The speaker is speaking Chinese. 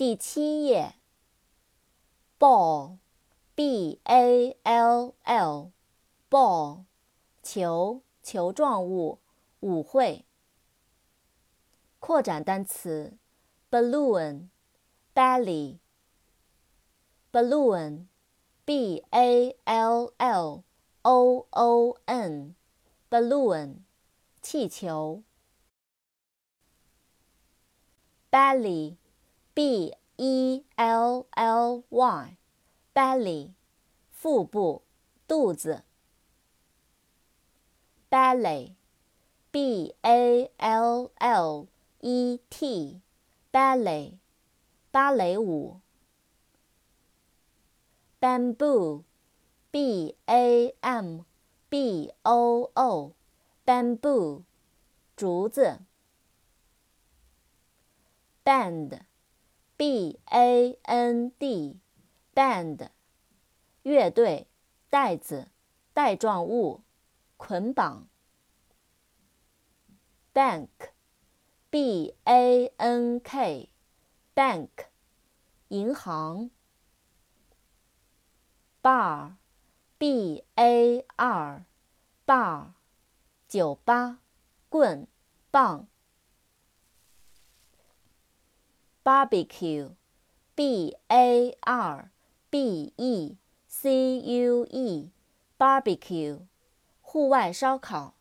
第七页。ball，b-a-l-l，ball，球，球状物，舞会。扩展单词，balloon，belly，balloon，b a l l o o n，balloon，气球，belly。B e l l y，belly，腹部，肚子。ballet，b-a-l-l-e-t，ballet，芭蕾舞。bamboo，b-a-m-b-o-o，bamboo，竹子。Band band，band，乐队，带子，带状物，捆绑。bank，b-a-n-k，bank，银行。bar，b-a-r，bar，酒吧，棍，棒。Barbecue, b a r b e c u e, barbecue，户外烧烤。